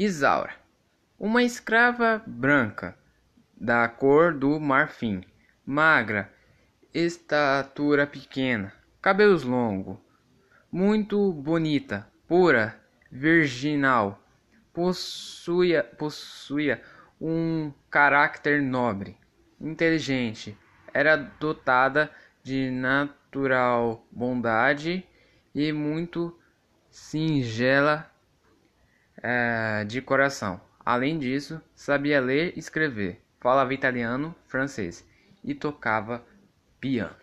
Isaura, uma escrava branca, da cor do marfim, magra, estatura pequena, cabelos longos, muito bonita, pura, virginal, possuía, possuía um caráter nobre, inteligente, era dotada de natural bondade e muito singela é, de coração. Além disso, sabia ler e escrever, falava italiano, francês e tocava piano.